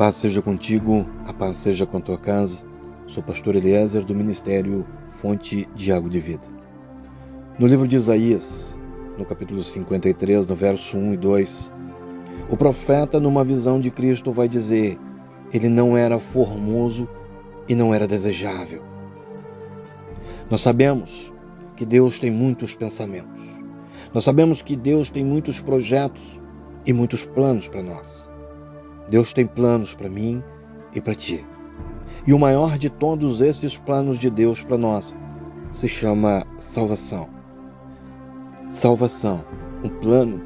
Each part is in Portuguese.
Paz seja contigo, a paz seja com a tua casa. Sou pastor Eliezer do Ministério Fonte de Água de Vida. No livro de Isaías, no capítulo 53, no verso 1 e 2, o profeta, numa visão de Cristo, vai dizer: Ele não era formoso e não era desejável. Nós sabemos que Deus tem muitos pensamentos. Nós sabemos que Deus tem muitos projetos e muitos planos para nós. Deus tem planos para mim e para ti. E o maior de todos esses planos de Deus para nós se chama salvação. Salvação, um plano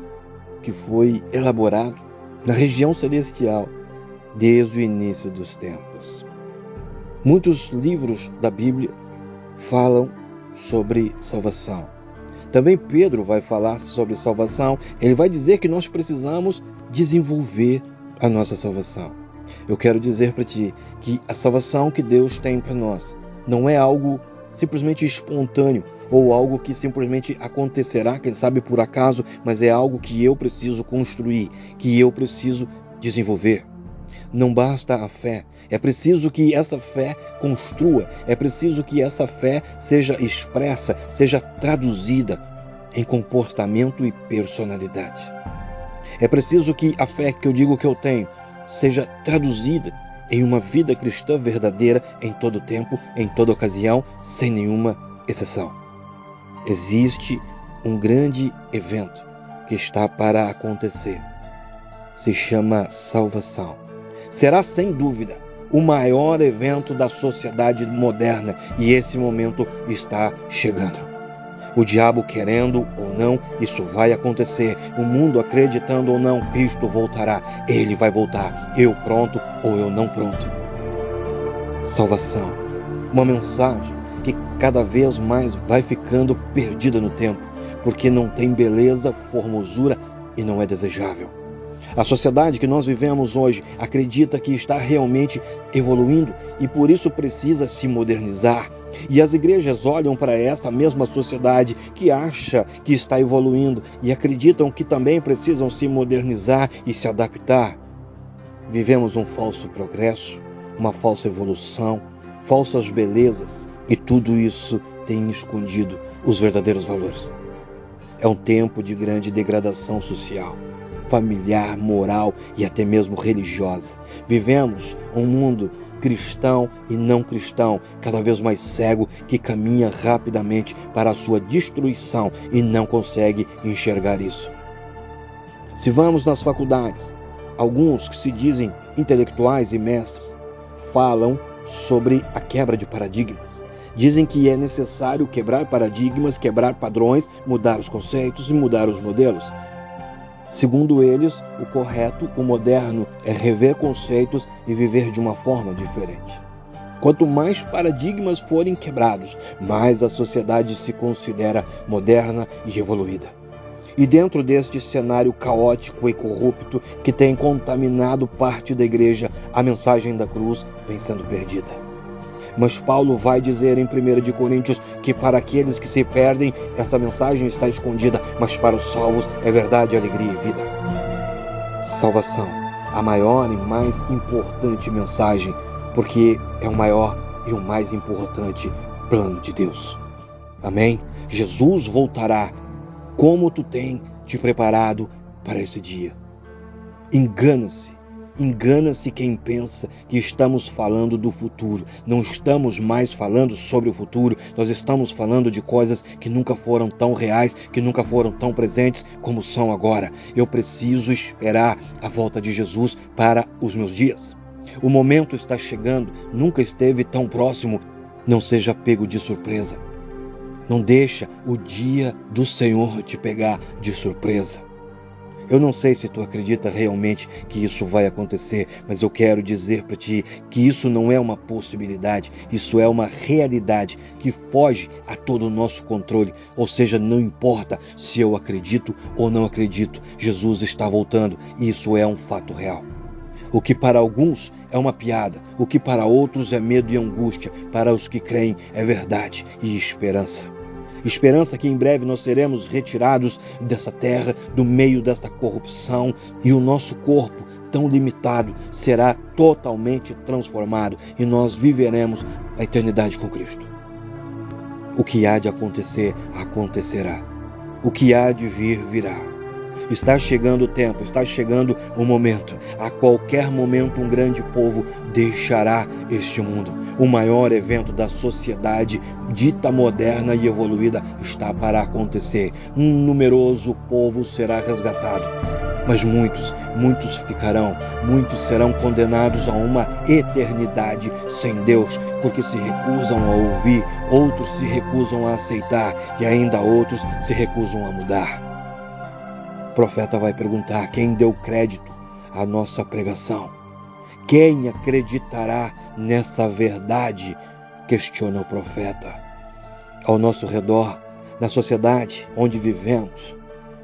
que foi elaborado na região celestial desde o início dos tempos. Muitos livros da Bíblia falam sobre salvação. Também Pedro vai falar sobre salvação. Ele vai dizer que nós precisamos desenvolver a nossa salvação. Eu quero dizer para ti que a salvação que Deus tem para nós não é algo simplesmente espontâneo ou algo que simplesmente acontecerá, quem sabe por acaso, mas é algo que eu preciso construir, que eu preciso desenvolver. Não basta a fé, é preciso que essa fé construa, é preciso que essa fé seja expressa, seja traduzida em comportamento e personalidade. É preciso que a fé que eu digo que eu tenho seja traduzida em uma vida cristã verdadeira em todo tempo, em toda ocasião, sem nenhuma exceção. Existe um grande evento que está para acontecer. Se chama salvação. Será sem dúvida o maior evento da sociedade moderna e esse momento está chegando. O diabo querendo ou não, isso vai acontecer. O mundo acreditando ou não, Cristo voltará. Ele vai voltar. Eu pronto ou eu não pronto. Salvação. Uma mensagem que cada vez mais vai ficando perdida no tempo, porque não tem beleza, formosura e não é desejável. A sociedade que nós vivemos hoje acredita que está realmente evoluindo e por isso precisa se modernizar. E as igrejas olham para essa mesma sociedade que acha que está evoluindo e acreditam que também precisam se modernizar e se adaptar. Vivemos um falso progresso, uma falsa evolução, falsas belezas e tudo isso tem escondido os verdadeiros valores. É um tempo de grande degradação social familiar, moral e até mesmo religiosa. Vivemos um mundo cristão e não cristão, cada vez mais cego, que caminha rapidamente para a sua destruição e não consegue enxergar isso. Se vamos nas faculdades, alguns que se dizem intelectuais e mestres falam sobre a quebra de paradigmas. Dizem que é necessário quebrar paradigmas, quebrar padrões, mudar os conceitos e mudar os modelos. Segundo eles, o correto, o moderno, é rever conceitos e viver de uma forma diferente. Quanto mais paradigmas forem quebrados, mais a sociedade se considera moderna e evoluída. E dentro deste cenário caótico e corrupto que tem contaminado parte da igreja, a mensagem da cruz vem sendo perdida. Mas Paulo vai dizer em 1 de Coríntios que para aqueles que se perdem, essa mensagem está escondida, mas para os salvos é verdade, alegria e vida. Salvação, a maior e mais importante mensagem, porque é o maior e o mais importante plano de Deus. Amém? Jesus voltará. Como tu tem te preparado para esse dia? Engana-se Engana-se quem pensa que estamos falando do futuro. Não estamos mais falando sobre o futuro, nós estamos falando de coisas que nunca foram tão reais, que nunca foram tão presentes como são agora. Eu preciso esperar a volta de Jesus para os meus dias. O momento está chegando, nunca esteve tão próximo. Não seja pego de surpresa. Não deixa o dia do Senhor te pegar de surpresa. Eu não sei se tu acredita realmente que isso vai acontecer, mas eu quero dizer para ti que isso não é uma possibilidade, isso é uma realidade que foge a todo o nosso controle. Ou seja, não importa se eu acredito ou não acredito, Jesus está voltando e isso é um fato real. O que para alguns é uma piada, o que para outros é medo e angústia, para os que creem é verdade e esperança. Esperança que em breve nós seremos retirados dessa terra, do meio desta corrupção, e o nosso corpo, tão limitado, será totalmente transformado e nós viveremos a eternidade com Cristo. O que há de acontecer, acontecerá. O que há de vir, virá. Está chegando o tempo, está chegando o momento. A qualquer momento, um grande povo deixará este mundo. O maior evento da sociedade dita moderna e evoluída está para acontecer. Um numeroso povo será resgatado. Mas muitos, muitos ficarão, muitos serão condenados a uma eternidade sem Deus, porque se recusam a ouvir, outros se recusam a aceitar e ainda outros se recusam a mudar. Profeta vai perguntar: quem deu crédito à nossa pregação? Quem acreditará nessa verdade? Questiona o profeta. Ao nosso redor, na sociedade onde vivemos,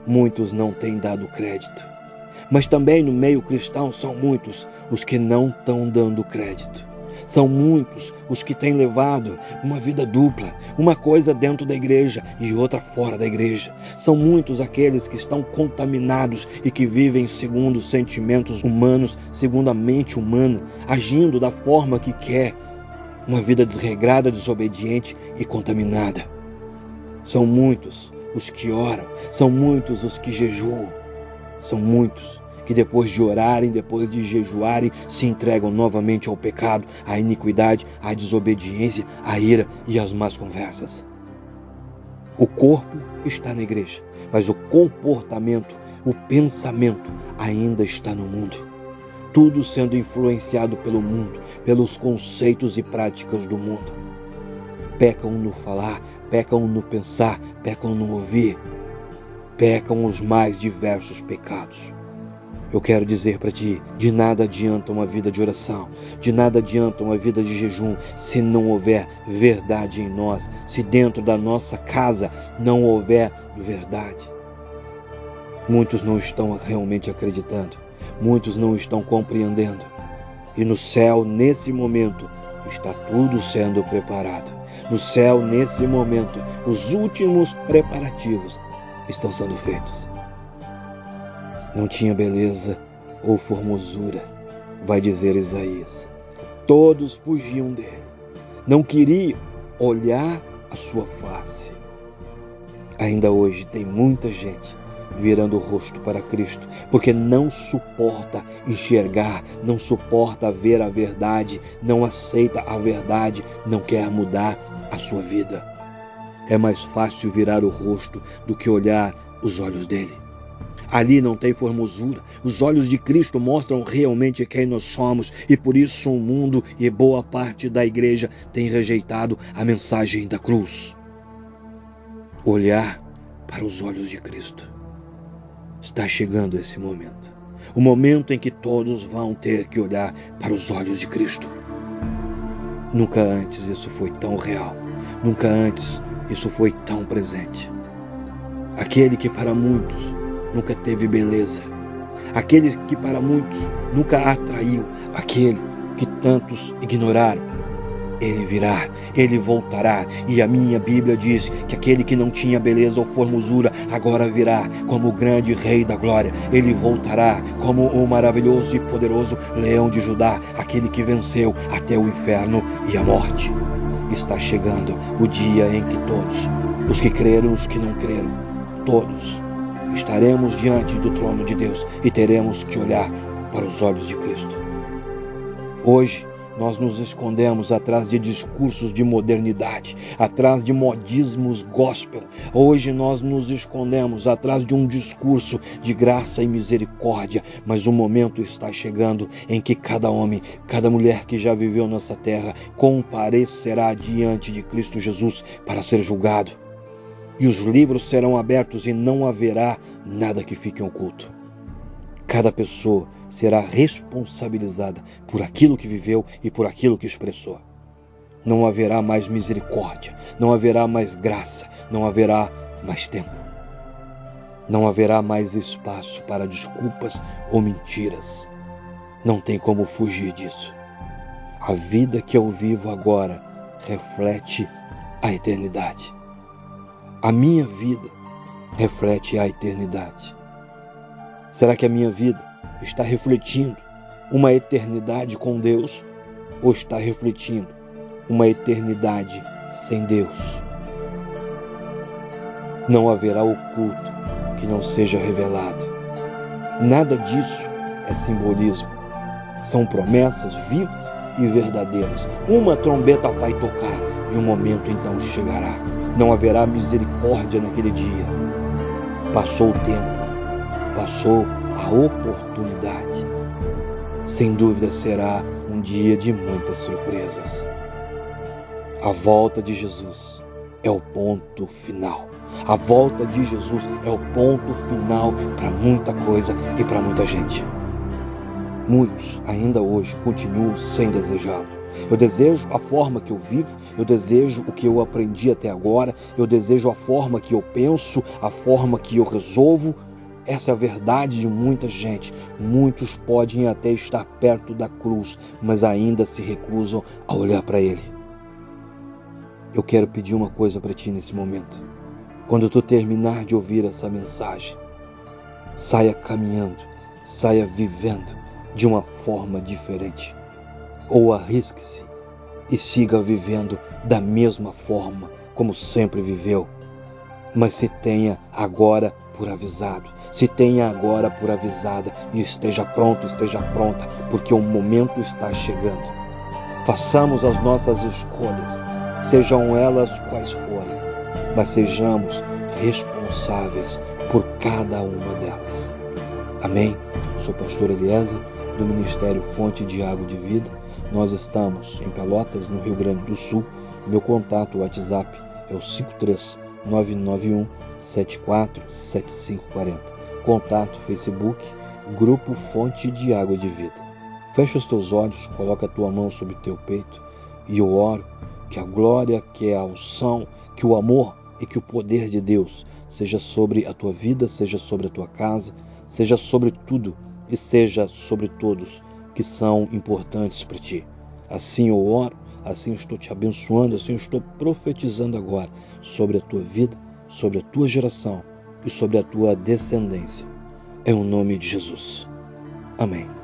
muitos não têm dado crédito. Mas também no meio cristão são muitos os que não estão dando crédito. São muitos os que têm levado uma vida dupla, uma coisa dentro da igreja e outra fora da igreja. São muitos aqueles que estão contaminados e que vivem segundo os sentimentos humanos, segundo a mente humana, agindo da forma que quer, uma vida desregrada, desobediente e contaminada. São muitos os que oram, são muitos os que jejuam, são muitos que depois de orarem, depois de jejuarem, se entregam novamente ao pecado, à iniquidade, à desobediência, à ira e às más conversas. O corpo está na igreja, mas o comportamento, o pensamento ainda está no mundo. Tudo sendo influenciado pelo mundo, pelos conceitos e práticas do mundo. Pecam no falar, pecam no pensar, pecam no ouvir, pecam os mais diversos pecados. Eu quero dizer para ti: de nada adianta uma vida de oração, de nada adianta uma vida de jejum se não houver verdade em nós, se dentro da nossa casa não houver verdade. Muitos não estão realmente acreditando, muitos não estão compreendendo. E no céu, nesse momento, está tudo sendo preparado. No céu, nesse momento, os últimos preparativos estão sendo feitos não tinha beleza ou formosura, vai dizer Isaías. Todos fugiam dele, não queriam olhar a sua face. Ainda hoje tem muita gente virando o rosto para Cristo, porque não suporta enxergar, não suporta ver a verdade, não aceita a verdade, não quer mudar a sua vida. É mais fácil virar o rosto do que olhar os olhos dele. Ali não tem formosura. Os olhos de Cristo mostram realmente quem nós somos e por isso o mundo e boa parte da igreja tem rejeitado a mensagem da cruz. Olhar para os olhos de Cristo. Está chegando esse momento. O momento em que todos vão ter que olhar para os olhos de Cristo. Nunca antes isso foi tão real. Nunca antes isso foi tão presente. Aquele que para muitos nunca teve beleza, aquele que para muitos nunca atraiu, aquele que tantos ignoraram. Ele virá, ele voltará, e a minha Bíblia diz que aquele que não tinha beleza ou formosura agora virá como o grande Rei da Glória. Ele voltará como o maravilhoso e poderoso Leão de Judá, aquele que venceu até o inferno e a morte. Está chegando o dia em que todos, os que creram, os que não creram, todos estaremos diante do trono de Deus e teremos que olhar para os olhos de Cristo. Hoje, nós nos escondemos atrás de discursos de modernidade, atrás de modismos gospel. Hoje nós nos escondemos atrás de um discurso de graça e misericórdia, mas o momento está chegando em que cada homem, cada mulher que já viveu nessa terra comparecerá diante de Cristo Jesus para ser julgado e os livros serão abertos e não haverá nada que fique oculto. Cada pessoa será responsabilizada por aquilo que viveu e por aquilo que expressou. Não haverá mais misericórdia, não haverá mais graça, não haverá mais tempo. Não haverá mais espaço para desculpas ou mentiras. Não tem como fugir disso. A vida que eu vivo agora reflete a eternidade. A minha vida reflete a eternidade. Será que a minha vida está refletindo uma eternidade com Deus ou está refletindo uma eternidade sem Deus? Não haverá oculto que não seja revelado. Nada disso é simbolismo. São promessas vivas e verdadeiras. Uma trombeta vai tocar e o momento então chegará. Não haverá misericórdia naquele dia. Passou o tempo, passou a oportunidade. Sem dúvida será um dia de muitas surpresas. A volta de Jesus é o ponto final. A volta de Jesus é o ponto final para muita coisa e para muita gente. Muitos ainda hoje continuam sem desejá-lo. Eu desejo a forma que eu vivo, eu desejo o que eu aprendi até agora, eu desejo a forma que eu penso, a forma que eu resolvo, essa é a verdade de muita gente. Muitos podem até estar perto da cruz, mas ainda se recusam a olhar para Ele. Eu quero pedir uma coisa para ti nesse momento. Quando tu terminar de ouvir essa mensagem, saia caminhando, saia vivendo de uma forma diferente. Ou arrisque-se e siga vivendo da mesma forma como sempre viveu. Mas se tenha agora por avisado, se tenha agora por avisada e esteja pronto, esteja pronta, porque o momento está chegando. Façamos as nossas escolhas, sejam elas quais forem, mas sejamos responsáveis por cada uma delas. Amém? Sou pastor Eliezer, do Ministério Fonte de Água de Vida. Nós estamos em Pelotas, no Rio Grande do Sul. Meu contato WhatsApp é o 53 991 747540. Contato Facebook, Grupo Fonte de Água de Vida. Fecha os teus olhos, coloca a tua mão sobre teu peito e eu oro que a glória, que a unção, que o amor e que o poder de Deus seja sobre a tua vida, seja sobre a tua casa, seja sobre tudo e seja sobre todos que são importantes para ti. Assim eu oro, assim eu estou te abençoando, assim eu estou profetizando agora sobre a tua vida sobre a tua geração e sobre a tua descendência. Em o nome de Jesus. Amém.